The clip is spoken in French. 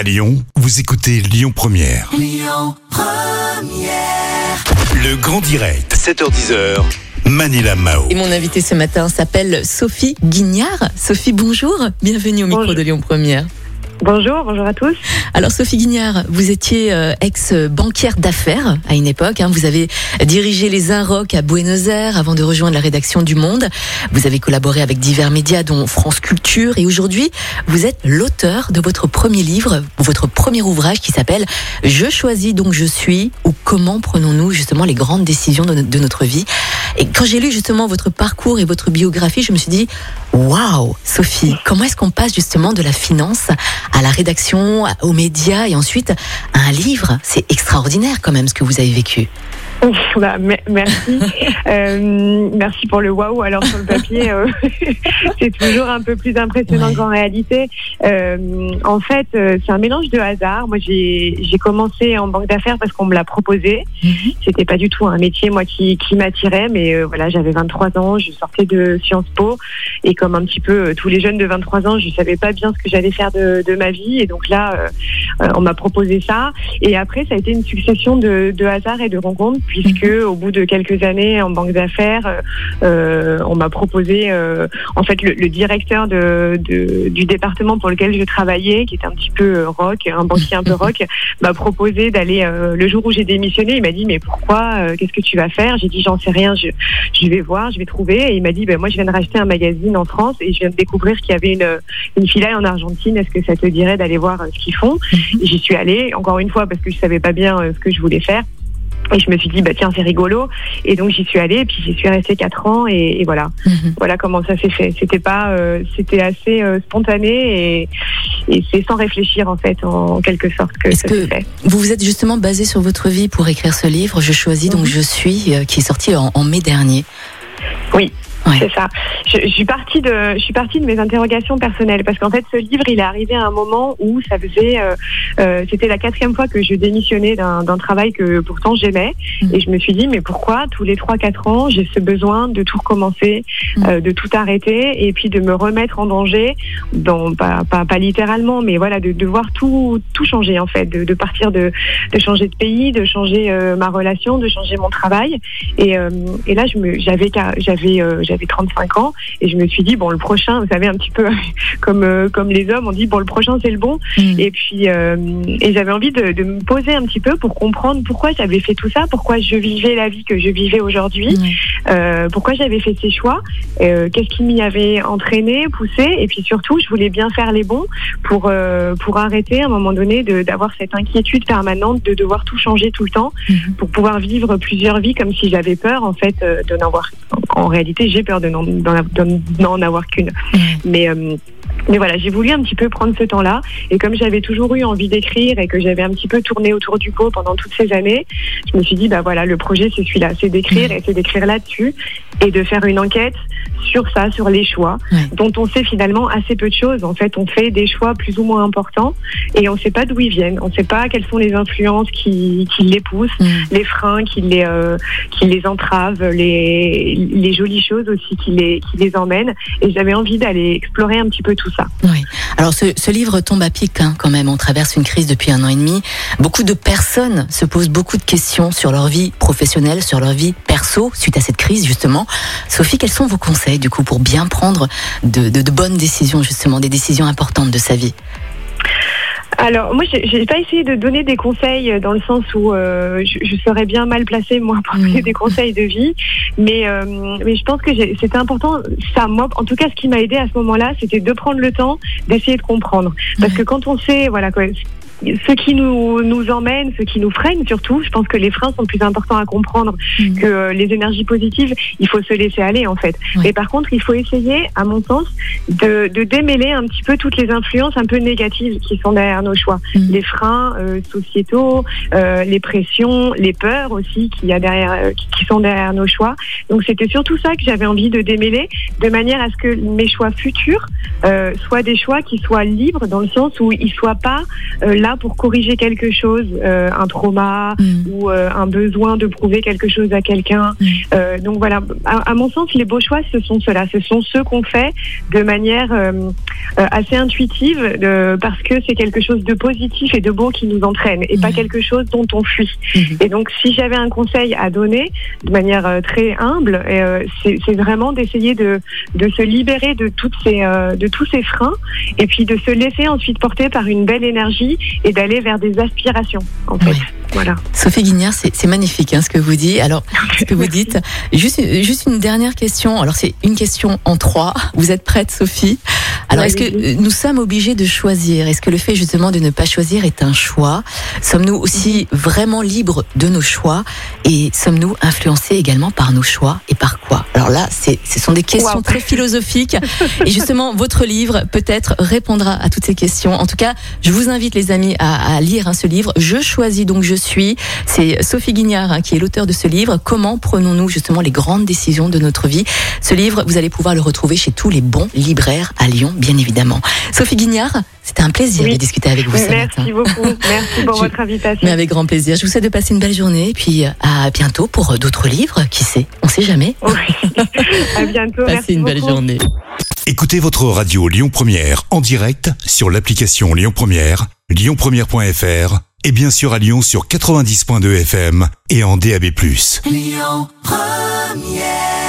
À Lyon, vous écoutez Lyon Première. Le grand direct, 7h10h. Manila Mao. Et mon invité ce matin s'appelle Sophie Guignard. Sophie, bonjour. Bienvenue au micro Bonjour. de Lyon Première. Bonjour, bonjour à tous. Alors Sophie Guignard, vous étiez euh, ex-banquière d'affaires à une époque. hein. Vous avez dirigé les Inrocks à Buenos Aires avant de rejoindre la rédaction du Monde. Vous avez collaboré avec divers médias dont France Culture et aujourd'hui vous êtes l'auteur de votre premier livre, votre premier ouvrage qui s'appelle Je choisis donc je suis ou comment prenons-nous justement les grandes décisions de, no- de notre vie. Et quand j'ai lu justement votre parcours et votre biographie, je me suis dit waouh Sophie, comment est-ce qu'on passe justement de la finance à la rédaction, aux médias et ensuite à un livre? C'est extraordinaire quand même ce que vous avez vécu. Bah, me- merci. Euh, merci pour le waouh. Alors sur le papier, euh, c'est toujours un peu plus impressionnant Ouais. qu'en réalité. Euh, en fait, euh, c'est un mélange de hasard. Moi, j'ai j'ai commencé en banque d'affaires parce qu'on me l'a proposé. C'était pas du tout un métier moi qui, qui m'attirait, mais euh, voilà, j'avais 23 ans, je sortais de Sciences Po et comme un petit peu euh, tous les jeunes de 23 ans, je savais pas bien ce que j'allais faire de, de ma vie et donc là, on m'a proposé ça. Et après, ça a été une succession de, de hasards et de rencontres, puisque au bout de quelques années en banque d'affaires, euh, euh, on m'a proposé, euh, en fait, le, le directeur de, de- du département pour lequel je travaillais, qui était un petit peu rock, un banquier un peu rock, m'a proposé d'aller, euh, le jour où j'ai démissionné, il m'a dit, mais pourquoi, euh, qu'est-ce que tu vas faire? J'ai dit, j'en sais rien, je, je vais voir, je vais trouver. Et il m'a dit, ben, moi, je viens de racheter un magazine en France et je viens de découvrir qu'il y avait une, une filiale en Argentine. Est-ce que ça te dirait d'aller voir ce qu'ils font? Et J'y suis allée, encore une fois, parce que je savais pas bien ce que je voulais faire. Et je me suis dit, bah tiens, c'est rigolo. Et donc j'y suis allée, et puis j'y suis restée quatre ans, et, et voilà. Mhm. Voilà comment ça s'est fait. C'était pas, euh, c'était assez euh, spontané, et, et c'est sans réfléchir en fait, en quelque sorte que ça s'est fait. Vous vous êtes justement basé sur votre vie pour écrire ce livre, Je choisis donc Mhm. je suis, euh, qui est sorti en, en mai dernier? Oui. Ouais. C'est ça. Je, je suis partie de, je suis partie de mes interrogations personnelles parce qu'en fait, ce livre, il est arrivé à un moment où ça faisait, euh, euh, c'était la quatrième fois que je démissionnais d'un d'un travail que pourtant j'aimais, Mhm. et je me suis dit, mais pourquoi tous les trois quatre ans, j'ai ce besoin de tout recommencer, Mhm. euh, de tout arrêter, et puis de me remettre en danger, dans pas pas, pas littéralement, mais voilà, de devoir tout tout changer en fait, de, de partir de, de changer de pays, de changer euh, ma relation, de changer mon travail, et, euh, et là, je me, j'avais, j'avais, euh, j'avais 35 ans et je me suis dit bon, le prochain, vous savez un petit peu comme euh, comme les hommes, on dit bon, le prochain c'est le bon. Mhm. Et puis euh, et j'avais envie de, de me poser un petit peu pour comprendre pourquoi j'avais fait tout ça, pourquoi je vivais la vie que je vivais aujourd'hui, Ouais. euh, pourquoi j'avais fait ces choix, qu'est-ce qui m'y avait entraîné, poussé, et puis surtout, je voulais bien faire les bons pour pour arrêter à un moment donné d'avoir cette inquiétude permanente de devoir tout changer tout le temps Mhm. pour pouvoir vivre plusieurs vies comme si j'avais peur en fait de n'avoir en réalité j'ai peur de n'en avoir qu'une. Mais euh, mais voilà, j'ai voulu un petit peu prendre ce temps-là. Et comme j'avais toujours eu envie d'écrire et que j'avais un petit peu tourné autour du pot pendant toutes ces années, je me suis dit, bah voilà, le projet, c'est celui-là. C'est d'écrire et c'est d'écrire là-dessus et de faire une enquête sur ça, sur les choix, Ouais. dont on sait finalement assez peu de choses. En fait, on fait des choix plus ou moins importants et on ne sait pas d'où ils viennent. On ne sait pas quelles sont les influences qui, qui les poussent Mhm. les freins qui les euh, qui les entravent, les les jolies choses aussi qui les qui les emmènent. Et j'avais envie d'aller explorer un petit peu tout Oui. Alors ce, ce livre tombe à pic hein, quand même. On traverse une crise depuis un an et demi. Beaucoup de personnes se posent beaucoup de questions sur leur vie professionnelle, sur leur vie perso suite à cette crise justement. Sophie, quels sont vos conseils du coup pour bien prendre de, de- de bonnes décisions justement, des décisions importantes de sa vie? Alors moi, j'ai j'ai pas essayé de donner des conseils dans le sens où euh, je, je serais bien mal placée moi pour Mhm. donner des conseils de vie, mais euh, mais je pense que c'était important. Ça, moi, en tout cas, ce qui m'a aidé à ce moment-là, c'était de prendre le temps d'essayer de comprendre, parce que quand on sait, voilà quoi. Ce qui nous, nous emmène, ce qui nous freine surtout, je pense que les freins sont plus importants à comprendre que euh, les énergies positives, il faut se laisser aller en fait. Ouais. Mais par contre, il faut essayer, à mon sens, de, de démêler un petit peu toutes les influences un peu négatives qui sont derrière nos choix. Mhm. Les freins euh, sociétaux, euh, les pressions, les peurs aussi qu'il y a derrière, euh, qui, qui sont derrière nos choix. Donc c'était surtout ça que j'avais envie de démêler, de manière à ce que mes choix futurs euh, soient des choix qui soient libres dans le sens où ils soient pas euh, là là pour corriger quelque chose, euh, un trauma Mm. ou euh, un besoin de prouver quelque chose à quelqu'un. Mm. Euh, donc voilà, à, à mon sens, les beaux choix, ce sont ceux-là. Ce sont ceux qu'on fait de manière assez intuitive parce que c'est quelque chose de positif et de beau qui nous entraîne et pas Mm. quelque chose dont on fuit. Mhm. Et donc, si j'avais un conseil à donner de manière très humble, c'est vraiment d'essayer de, de se libérer de, toutes ces, de tous ces freins et puis de se laisser ensuite porter par une belle énergie et d'aller vers des aspirations, en fait. Voilà. Sophie Guignard, c'est c'est magnifique hein, ce que vous dites. Alors, ce que vous dites. Juste, juste une dernière question. Alors, c'est une question en trois. Vous êtes prête, Sophie? Alors, est-ce que euh, nous sommes obligés de choisir? Est-ce que le fait justement de ne pas choisir est un choix? Sommes-nous aussi vraiment libres de nos choix? Et sommes-nous influencés également par nos choix et par quoi? Alors là, c'est, ce sont des questions Wow. très philosophiques. Et justement, votre livre peut-être répondra à toutes ces questions. En tout cas, je vous invite, les amis, à, à lire hein, ce livre. Je choisis donc je suis. C'est Sophie Guignard hein, qui est l'auteur de ce livre. Comment prenons-nous justement les grandes décisions de notre vie? Ce livre, vous allez pouvoir le retrouver chez tous les bons libraires à Lyon, bien évidemment. Sophie Guignard, c'était un plaisir Oui. de discuter avec vous ce matin. Merci beaucoup. Merci pour Je- votre invitation. Mais avec grand plaisir. Je vous souhaite de passer une belle journée et puis euh, à bientôt pour d'autres livres. Qui sait? On sait jamais. Oui. à bientôt. Passez Merci une belle beaucoup. journée. Écoutez votre radio Lyon Première en direct sur l'application Lyon Première, lyonpremière.fr et bien sûr à Lyon sur 90.2 FM et en DAB+. Lyon Première